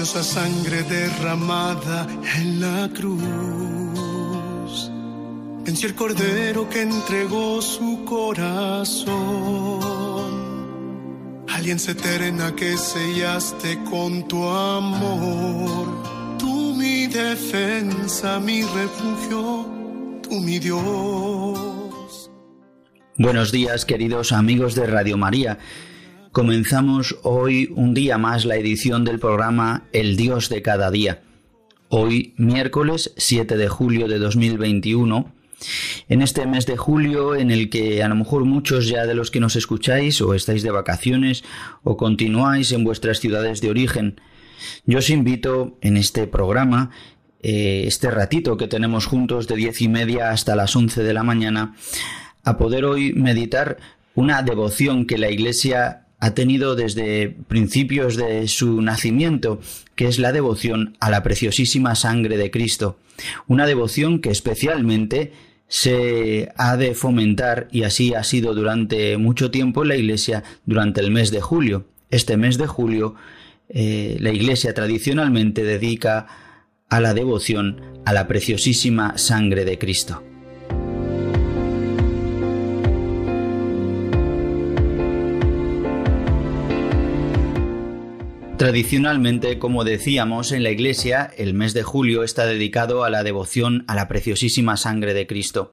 Sangre derramada en la cruz. Venció el cordero que entregó su corazón. Alianza eterna que sellaste con tu amor. Tú mi defensa, mi refugio, tú mi Dios. Buenos días queridos amigos de Radio María. Comenzamos hoy un día más la edición del programa El Dios de cada día. Hoy miércoles 7 de julio de 2021. En este mes de julio en el que a lo mejor muchos ya de los que nos escucháis o estáis de vacaciones o continuáis en vuestras ciudades de origen, yo os invito en este programa eh, este ratito que tenemos juntos de diez y media hasta las once de la mañana, a poder hoy meditar una devoción que la Iglesia ha tenido desde principios de su nacimiento, que es la devoción a la preciosísima sangre de Cristo, una devoción que especialmente se ha de fomentar y así ha sido durante mucho tiempo en la Iglesia durante el mes de julio. Este mes de julio eh, la Iglesia tradicionalmente dedica a la devoción a la preciosísima sangre de Cristo. Tradicionalmente, como decíamos, en la Iglesia el mes de julio está dedicado a la devoción a la preciosísima sangre de Cristo.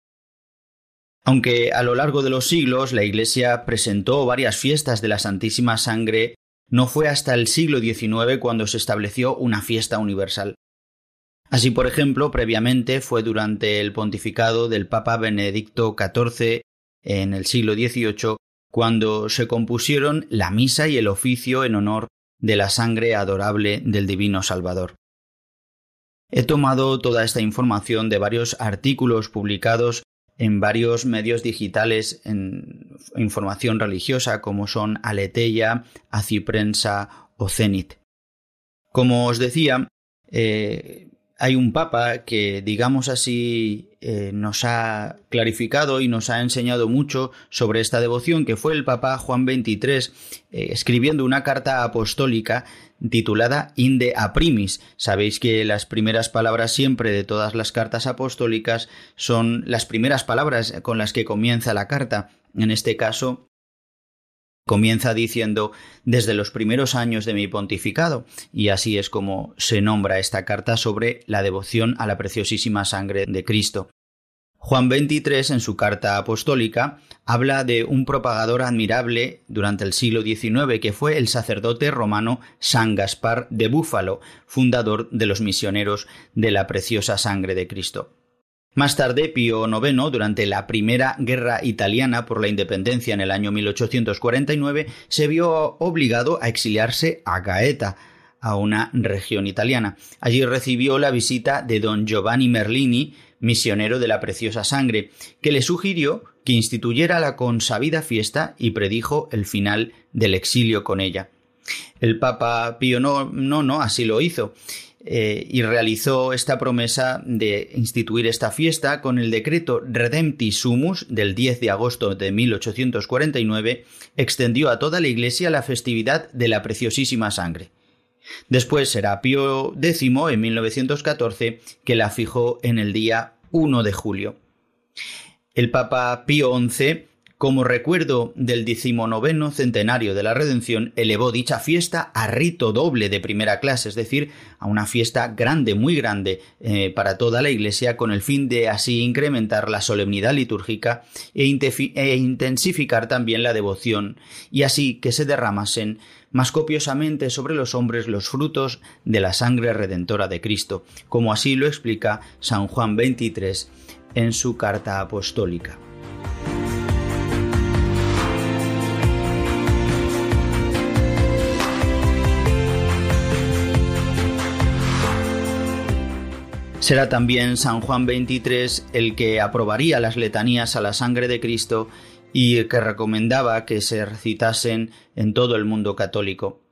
Aunque a lo largo de los siglos la Iglesia presentó varias fiestas de la Santísima Sangre, no fue hasta el siglo XIX cuando se estableció una fiesta universal. Así, por ejemplo, previamente fue durante el pontificado del Papa Benedicto XIV en el siglo XVIII cuando se compusieron la misa y el oficio en honor de la sangre adorable del Divino Salvador. He tomado toda esta información de varios artículos publicados en varios medios digitales en información religiosa como son Aleteia, Aciprensa o Zenit. Como os decía, eh, hay un papa que, digamos así, eh, nos ha clarificado y nos ha enseñado mucho sobre esta devoción, que fue el papa Juan XXIII, eh, escribiendo una carta apostólica titulada Inde a primis. Sabéis que las primeras palabras siempre de todas las cartas apostólicas son las primeras palabras con las que comienza la carta. En este caso, Comienza diciendo desde los primeros años de mi pontificado, y así es como se nombra esta carta sobre la devoción a la preciosísima sangre de Cristo. Juan XXIII, en su carta apostólica, habla de un propagador admirable durante el siglo XIX que fue el sacerdote romano San Gaspar de Búfalo, fundador de los misioneros de la preciosa sangre de Cristo. Más tarde, Pío IX, durante la Primera Guerra Italiana por la Independencia en el año 1849, se vio obligado a exiliarse a Gaeta, a una región italiana. Allí recibió la visita de don Giovanni Merlini, misionero de la preciosa sangre, que le sugirió que instituyera la consabida fiesta y predijo el final del exilio con ella. El Papa Pío IX así lo hizo eh, y realizó esta promesa de instituir esta fiesta con el decreto Redempti Sumus del 10 de agosto de 1849, extendió a toda la Iglesia la festividad de la preciosísima sangre. Después será Pío X en 1914 que la fijó en el día 1 de julio. El Papa Pío XI como recuerdo del decimonoveno centenario de la Redención, elevó dicha fiesta a rito doble de primera clase, es decir, a una fiesta grande, muy grande eh, para toda la Iglesia, con el fin de así incrementar la solemnidad litúrgica e, e intensificar también la devoción, y así que se derramasen más copiosamente sobre los hombres los frutos de la sangre redentora de Cristo, como así lo explica San Juan 23 en su carta apostólica. Será también San Juan 23 el que aprobaría las letanías a la sangre de Cristo y que recomendaba que se recitasen en todo el mundo católico.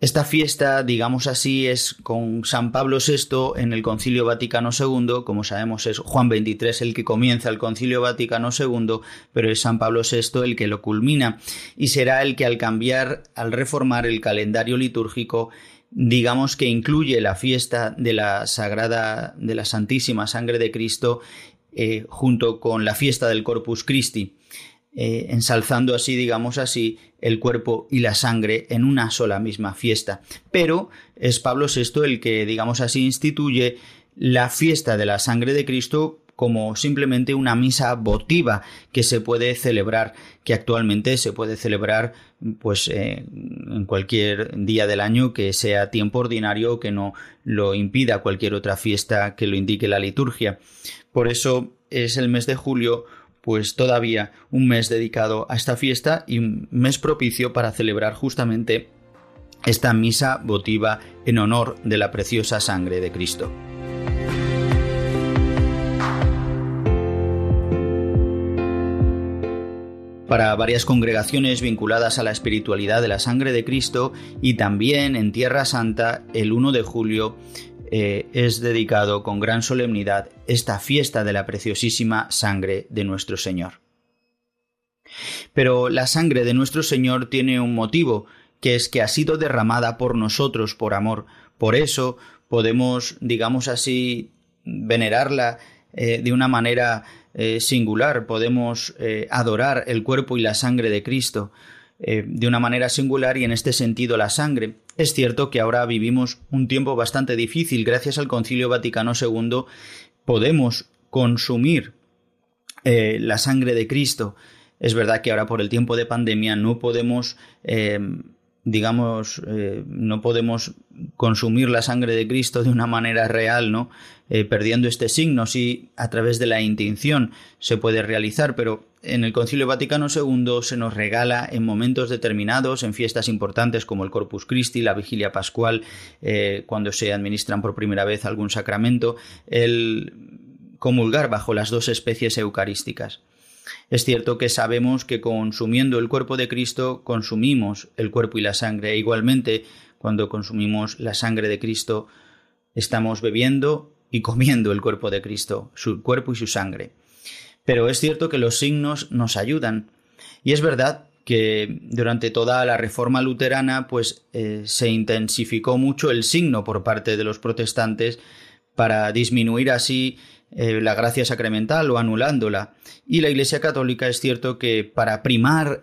Esta fiesta, digamos así, es con San Pablo VI en el Concilio Vaticano II, como sabemos es Juan XXIII el que comienza el Concilio Vaticano II, pero es San Pablo VI el que lo culmina, y será el que al cambiar, al reformar el calendario litúrgico, digamos que incluye la fiesta de la Sagrada, de la Santísima Sangre de Cristo, eh, junto con la fiesta del Corpus Christi, eh, ensalzando así, digamos así, el cuerpo y la sangre en una sola misma fiesta. Pero es Pablo VI el que, digamos así, instituye la fiesta de la sangre de Cristo como simplemente una misa votiva que se puede celebrar, que actualmente se puede celebrar pues eh, en cualquier día del año que sea tiempo ordinario que no lo impida cualquier otra fiesta que lo indique la liturgia. Por eso es el mes de julio pues todavía un mes dedicado a esta fiesta y un mes propicio para celebrar justamente esta misa votiva en honor de la preciosa sangre de Cristo. Para varias congregaciones vinculadas a la espiritualidad de la sangre de Cristo y también en Tierra Santa el 1 de julio eh, es dedicado con gran solemnidad esta fiesta de la preciosísima sangre de nuestro Señor. Pero la sangre de nuestro Señor tiene un motivo, que es que ha sido derramada por nosotros por amor. Por eso podemos, digamos así, venerarla eh, de una manera eh, singular, podemos eh, adorar el cuerpo y la sangre de Cristo eh, de una manera singular y en este sentido la sangre. Es cierto que ahora vivimos un tiempo bastante difícil. Gracias al Concilio Vaticano II podemos consumir la sangre de Cristo. Es verdad que ahora por el tiempo de pandemia no podemos digamos, eh, no podemos consumir la sangre de Cristo de una manera real, ¿no? Eh, perdiendo este signo, sí, a través de la intención se puede realizar, pero en el Concilio Vaticano II se nos regala en momentos determinados, en fiestas importantes como el Corpus Christi, la Vigilia Pascual, eh, cuando se administran por primera vez algún sacramento, el comulgar bajo las dos especies eucarísticas. Es cierto que sabemos que consumiendo el cuerpo de Cristo consumimos el cuerpo y la sangre. E igualmente, cuando consumimos la sangre de Cristo, estamos bebiendo y comiendo el cuerpo de Cristo, su cuerpo y su sangre. Pero es cierto que los signos nos ayudan. Y es verdad que durante toda la reforma luterana pues eh, se intensificó mucho el signo por parte de los protestantes para disminuir así eh, la gracia sacramental o anulándola. Y la Iglesia Católica es cierto que para primar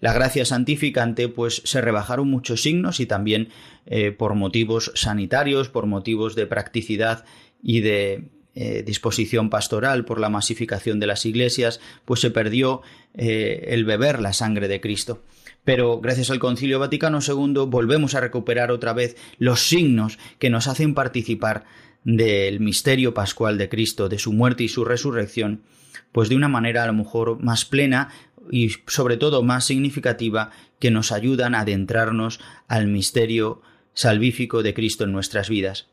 la gracia santificante, pues se rebajaron muchos signos y también eh, por motivos sanitarios, por motivos de practicidad y de eh, disposición pastoral, por la masificación de las iglesias, pues se perdió el beber la sangre de Cristo pero gracias al Concilio Vaticano II volvemos a recuperar otra vez los signos que nos hacen participar del misterio pascual de Cristo, de su muerte y su resurrección, pues de una manera a lo mejor más plena y sobre todo más significativa que nos ayudan a adentrarnos al misterio salvífico de Cristo en nuestras vidas.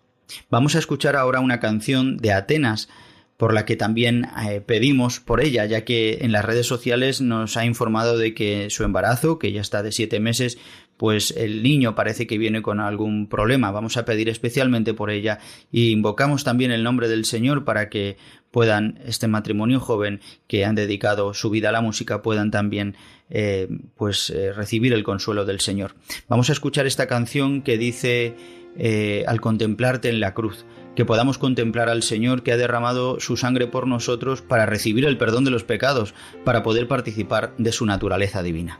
Vamos a escuchar ahora una canción de Atenas, por la que también eh, pedimos por ella, ya que en las redes sociales nos ha informado de que su embarazo, que ya está de siete meses, pues el niño parece que viene con algún problema. Vamos a pedir especialmente por ella y invocamos también el nombre del Señor para que puedan este matrimonio joven que han dedicado su vida a la música puedan también eh, pues eh, recibir el consuelo del Señor. Vamos a escuchar esta canción que dice eh, al contemplarte en la cruz. que podamos contemplar al Señor que ha derramado su sangre por nosotros para recibir el perdón de los pecados, para poder participar de su naturaleza divina.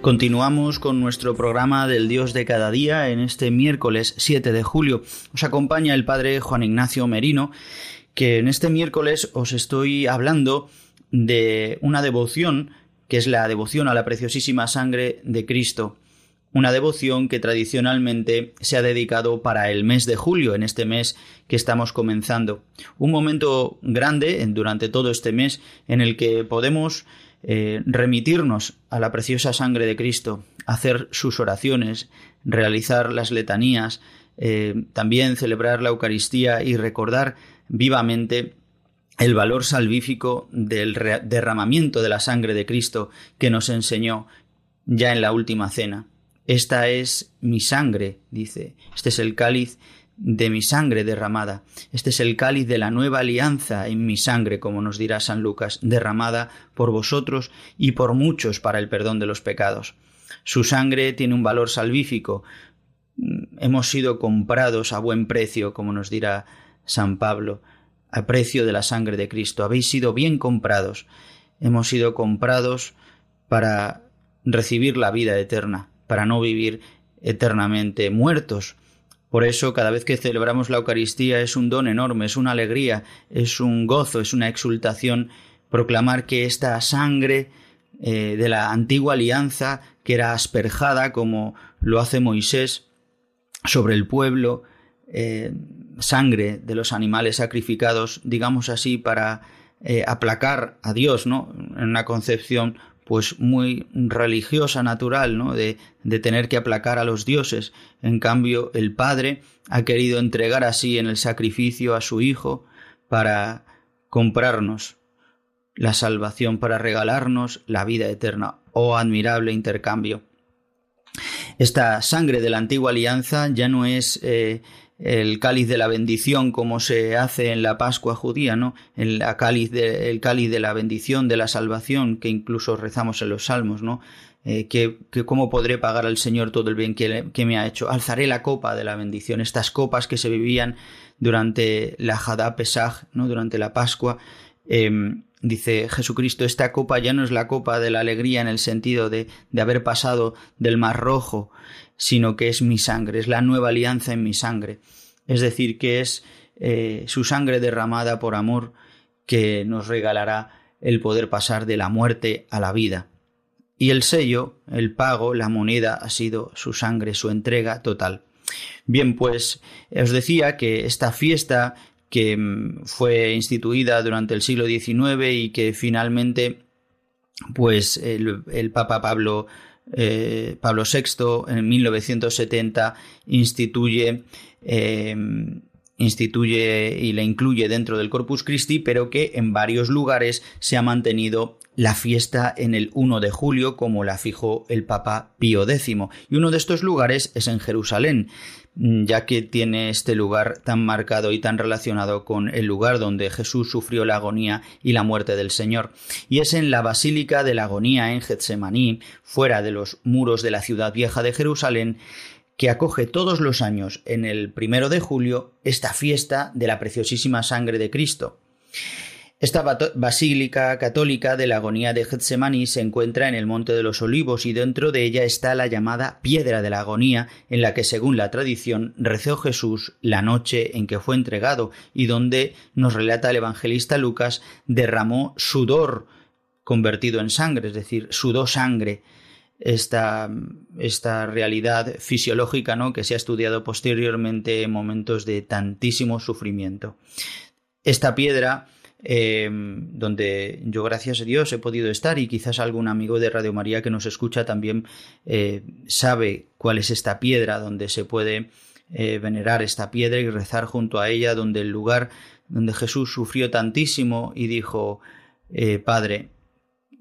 Continuamos con nuestro programa del Dios de cada día en este miércoles 7 de julio. Os acompaña el Padre Juan Ignacio Merino, que en este miércoles os estoy hablando de una devoción que es la devoción a la preciosísima sangre de Cristo. Una devoción que tradicionalmente se ha dedicado para el mes de julio, en este mes que estamos comenzando. Un momento grande durante todo este mes en el que podemos eh, remitirnos a la preciosa sangre de Cristo, hacer sus oraciones, realizar las letanías, eh, también celebrar la Eucaristía y recordar vivamente el valor salvífico del derramamiento de la sangre de Cristo que nos enseñó ya en la última cena. Esta es mi sangre, dice, este es el cáliz de mi sangre derramada. Este es el cáliz de la nueva alianza en mi sangre, como nos dirá San Lucas, derramada por vosotros y por muchos para el perdón de los pecados. Su sangre tiene un valor salvífico. Hemos sido comprados a buen precio, como nos dirá San Pablo, a precio de la sangre de Cristo. Habéis sido bien comprados. Hemos sido comprados para recibir la vida eterna, para no vivir eternamente muertos. Por eso cada vez que celebramos la Eucaristía es un don enorme, es una alegría, es un gozo, es una exultación proclamar que esta sangre eh, de la antigua alianza, que era asperjada como lo hace Moisés sobre el pueblo, eh, sangre de los animales sacrificados, digamos así, para eh, aplacar a Dios, ¿no? En una concepción pues muy religiosa, natural, ¿no? De, tener que aplacar a los dioses. En cambio, el Padre ha querido entregar así en el sacrificio a su Hijo para comprarnos la salvación, para regalarnos la vida eterna. Oh admirable intercambio. Esta sangre de la antigua alianza ya no es eh, el cáliz de la bendición como se hace en la Pascua judía, ¿no? El cáliz de, el cáliz de la bendición, de la salvación, que incluso rezamos en los salmos, ¿no? Eh, que, que, cómo podré pagar al Señor todo el bien que, que, me ha hecho. Alzaré la copa de la bendición, estas copas que se vivían durante la Hadá Pesaj, ¿no? durante la Pascua. Eh, dice Jesucristo, esta copa ya no es la copa de la alegría en el sentido de, de haber pasado del mar rojo, sino que es mi sangre, es la nueva alianza en mi sangre. Es decir, que es eh, su sangre derramada por amor que nos regalará el poder pasar de la muerte a la vida. Y el sello, el pago, la moneda ha sido su sangre, su entrega total. Bien, pues os decía que esta fiesta que mm, fue instituida durante el siglo XIX y que finalmente pues el, el Papa Pablo eh, Pablo VI en 1970 instituye, eh, instituye y la incluye dentro del Corpus Christi, pero que en varios lugares se ha mantenido la fiesta en el 1 de julio como la fijó el Papa Pío X. Y uno de estos lugares es en Jerusalén, ya que tiene este lugar tan marcado y tan relacionado con el lugar donde Jesús sufrió la agonía y la muerte del Señor. Y es en la Basílica de la Agonía en Getsemaní, fuera de los muros de la ciudad vieja de Jerusalén, que acoge todos los años en el primero de julio esta fiesta de la preciosísima sangre de Cristo. Esta basílica católica de la agonía de Getsemaní se encuentra en el Monte de los Olivos y dentro de ella está la llamada Piedra de la Agonía, en la que, según la tradición, rezó Jesús la noche en que fue entregado y donde, nos relata el evangelista Lucas, derramó sudor convertido en sangre, es decir, sudó sangre. Esta, esta realidad fisiológica ¿no? que se ha estudiado posteriormente en momentos de tantísimo sufrimiento. Esta piedra Em, donde yo gracias a Dios he podido estar y quizás algún amigo de Radio María que nos escucha también eh, sabe cuál es esta piedra donde se puede eh, venerar esta piedra y rezar junto a ella, donde el lugar donde Jesús sufrió tantísimo y dijo, eh, Padre,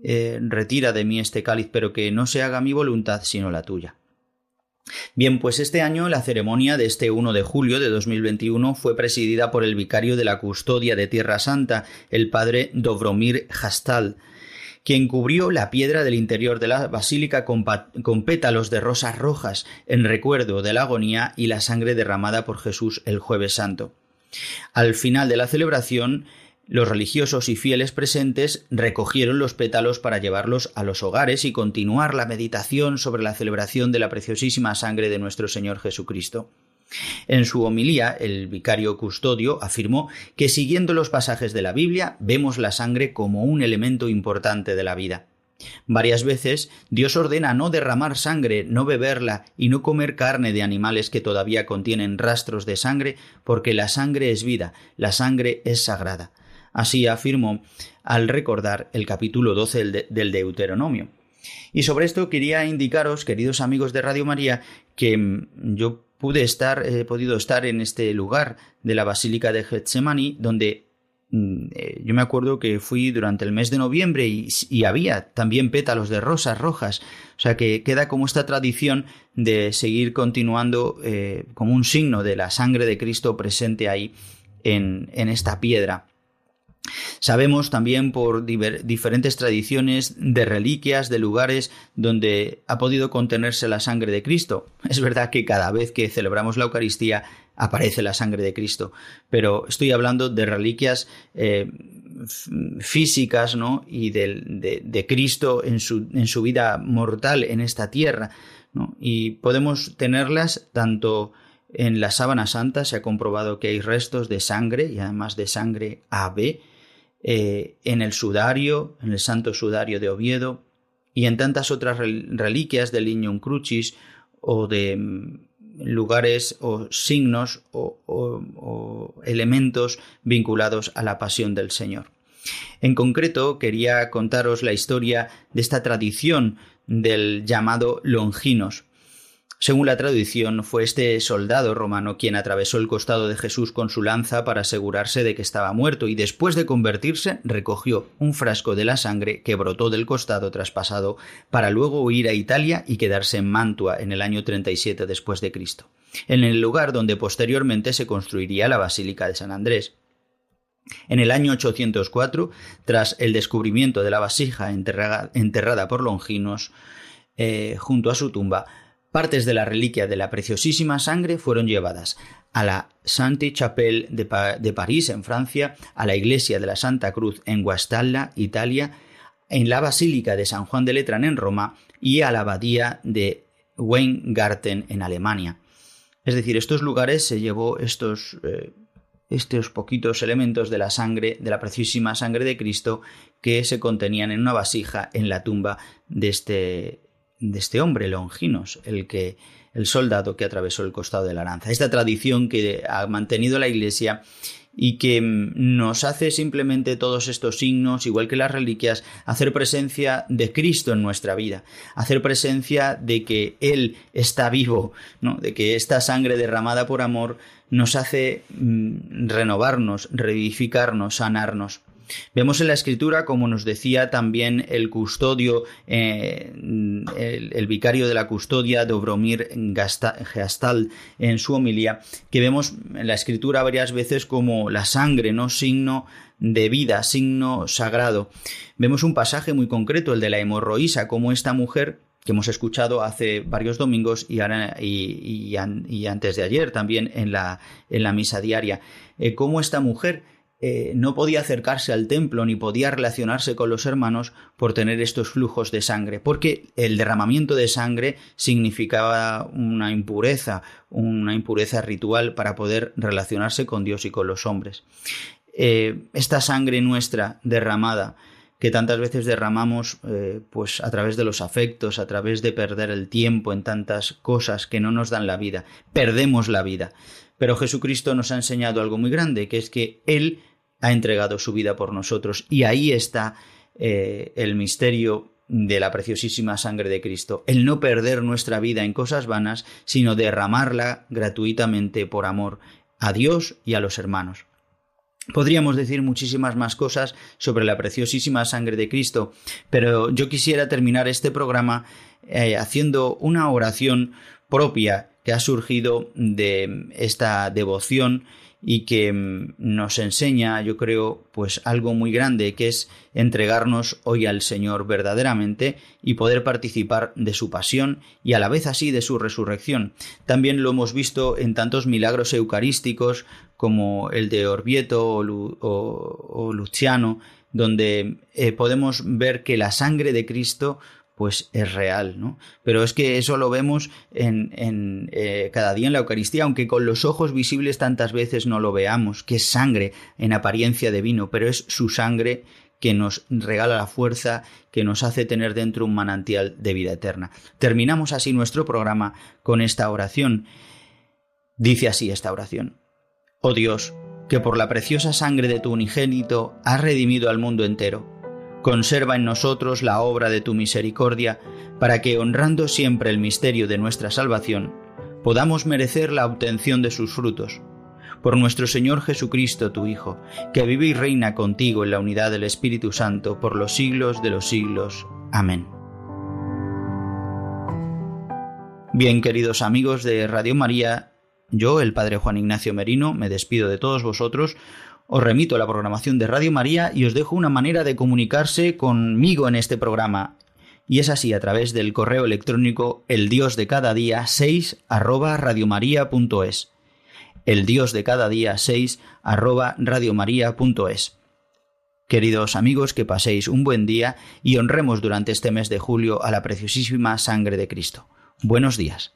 retira de mí este cáliz, pero que no se haga mi voluntad sino la tuya. Bien, pues este año la ceremonia de este 1 de julio de 2021 fue presidida por el vicario de la custodia de Tierra Santa, el padre Dobromir Hastal, quien cubrió la piedra del interior de la basílica con, con, pétalos de rosas rojas en recuerdo de la agonía y la sangre derramada por Jesús el jueves santo. Al final de la celebración, los religiosos y fieles presentes recogieron los pétalos para llevarlos a los hogares y continuar la meditación sobre la celebración de la preciosísima sangre de nuestro Señor Jesucristo. En su homilía, el vicario custodio afirmó que siguiendo los pasajes de la Biblia vemos la sangre como un elemento importante de la vida. Varias veces Dios ordena no derramar sangre, no beberla y no comer carne de animales que todavía contienen rastros de sangre, porque la sangre es vida, la sangre es sagrada. Así afirmó al recordar el capítulo 12 del Deuteronomio. Y sobre esto quería indicaros, queridos amigos de Radio María, que mm, yo pude estar, he podido estar en este lugar de la Basílica de Getsemaní, donde mm, eh, yo me acuerdo que fui durante el mes de noviembre y, había también pétalos de rosas rojas. O sea que queda como esta tradición de seguir continuando eh, como un signo de la sangre de Cristo presente ahí en esta piedra. Sabemos también por diferentes tradiciones de reliquias, de lugares donde ha podido contenerse la sangre de Cristo. Es verdad que cada vez que celebramos la Eucaristía aparece la sangre de Cristo, pero estoy hablando de reliquias eh, físicas ¿no? y de, Cristo en su, vida mortal en esta tierra. Y podemos tenerlas tanto en la sábana santa, se ha comprobado que hay restos de sangre y además de sangre AB eh, en el sudario, en el santo sudario de Oviedo y en tantas otras reliquias del Lignum Crucis o de mm, lugares o signos o, elementos vinculados a la pasión del Señor. En concreto, quería contaros la historia de esta tradición del llamado Longinos, según la tradición, fue este soldado romano quien atravesó el costado de Jesús con su lanza para asegurarse de que estaba muerto y después de convertirse recogió un frasco de la sangre que brotó del costado traspasado para luego huir a Italia y quedarse en Mantua en el año 37 después de Cristo, en el lugar donde posteriormente se construiría la Basílica de San Andrés. En el año 804, tras el descubrimiento de la vasija enterrada, por Longinos eh, junto a su tumba, Partes de la reliquia de la preciosísima sangre fueron llevadas a la Sainte Chapelle de, París, en Francia, a la iglesia de la Santa Cruz en Guastalla, Italia, en la Basílica de San Juan de Letrán en Roma y a la abadía de Weingarten en Alemania. Es decir, estos lugares se llevó estos, eh, estos poquitos elementos de la sangre, de la preciosísima sangre de Cristo, que se contenían en una vasija en la tumba de este de este hombre, Longinos, el que el soldado que atravesó el costado de la lanza. Esta tradición que ha mantenido la Iglesia y que mm, nos hace simplemente todos estos signos, igual que las reliquias, hacer presencia de Cristo en nuestra vida, hacer presencia de que Él está vivo, ¿no? de que esta sangre derramada por amor nos hace mm, renovarnos, revivificarnos, sanarnos. Vemos en la escritura, como nos decía también el custodio, eh, el, vicario de la custodia, Dobromir Gastal, en su homilía, que vemos en la escritura varias veces como la sangre, ¿no? Signo de vida, signo sagrado. Vemos un pasaje muy concreto, el de la hemorroísa, como esta mujer que hemos escuchado hace varios domingos y, antes de ayer también en la, en la misa diaria, eh, cómo esta mujer eh, no podía acercarse al templo ni podía relacionarse con los hermanos por tener estos flujos de sangre, porque el derramamiento de sangre significaba una impureza, una impureza ritual para poder relacionarse con Dios y con los hombres. Eh, esta sangre nuestra derramada, que tantas veces derramamos eh, pues a través de los afectos, a través de perder el tiempo en tantas cosas que no nos dan la vida, perdemos la vida. Pero Jesucristo nos ha enseñado algo muy grande, que es que Él ha entregado su vida por nosotros. Y ahí está eh, el misterio de la preciosísima sangre de Cristo, el no perder nuestra vida en cosas vanas, sino derramarla gratuitamente por amor a Dios y a los hermanos. Podríamos decir muchísimas más cosas sobre la preciosísima sangre de Cristo, pero yo quisiera terminar este programa eh, haciendo una oración propia que ha surgido de esta devoción y que mm, nos enseña, yo creo, pues algo muy grande, que es entregarnos hoy al Señor verdaderamente y poder participar de su pasión y a la vez así de su resurrección. También lo hemos visto en tantos milagros eucarísticos como el de Orvieto o, Luciano, donde eh, podemos ver que la sangre de Cristo pues es real, ¿no? Pero es que eso lo vemos en, eh, cada día en la Eucaristía, aunque con los ojos visibles tantas veces no lo veamos, que es sangre en apariencia de vino, pero es su sangre que nos regala la fuerza, que nos hace tener dentro un manantial de vida eterna. Terminamos así nuestro programa con esta oración. Dice así esta oración. Oh Dios, que por la preciosa sangre de tu unigénito has redimido al mundo entero Conserva en nosotros la obra de tu misericordia, para que, honrando siempre el misterio de nuestra salvación, podamos merecer la obtención de sus frutos. Por nuestro Señor Jesucristo, tu Hijo, que vive y reina contigo en la unidad del Espíritu Santo por los siglos de los siglos. Amén. Bien, queridos amigos de Radio María, yo, el Padre Juan Ignacio Merino, me despido de todos vosotros os remito a la programación de Radio María y os dejo una manera de comunicarse conmigo en este programa. Y es así a través del correo electrónico el dios de cada día 6 arroba radiomaria.es. El dios de cada día 6 arroba radiomaria.es. Queridos amigos, que paséis un buen día y honremos durante este mes de julio a la preciosísima sangre de Cristo. Buenos días.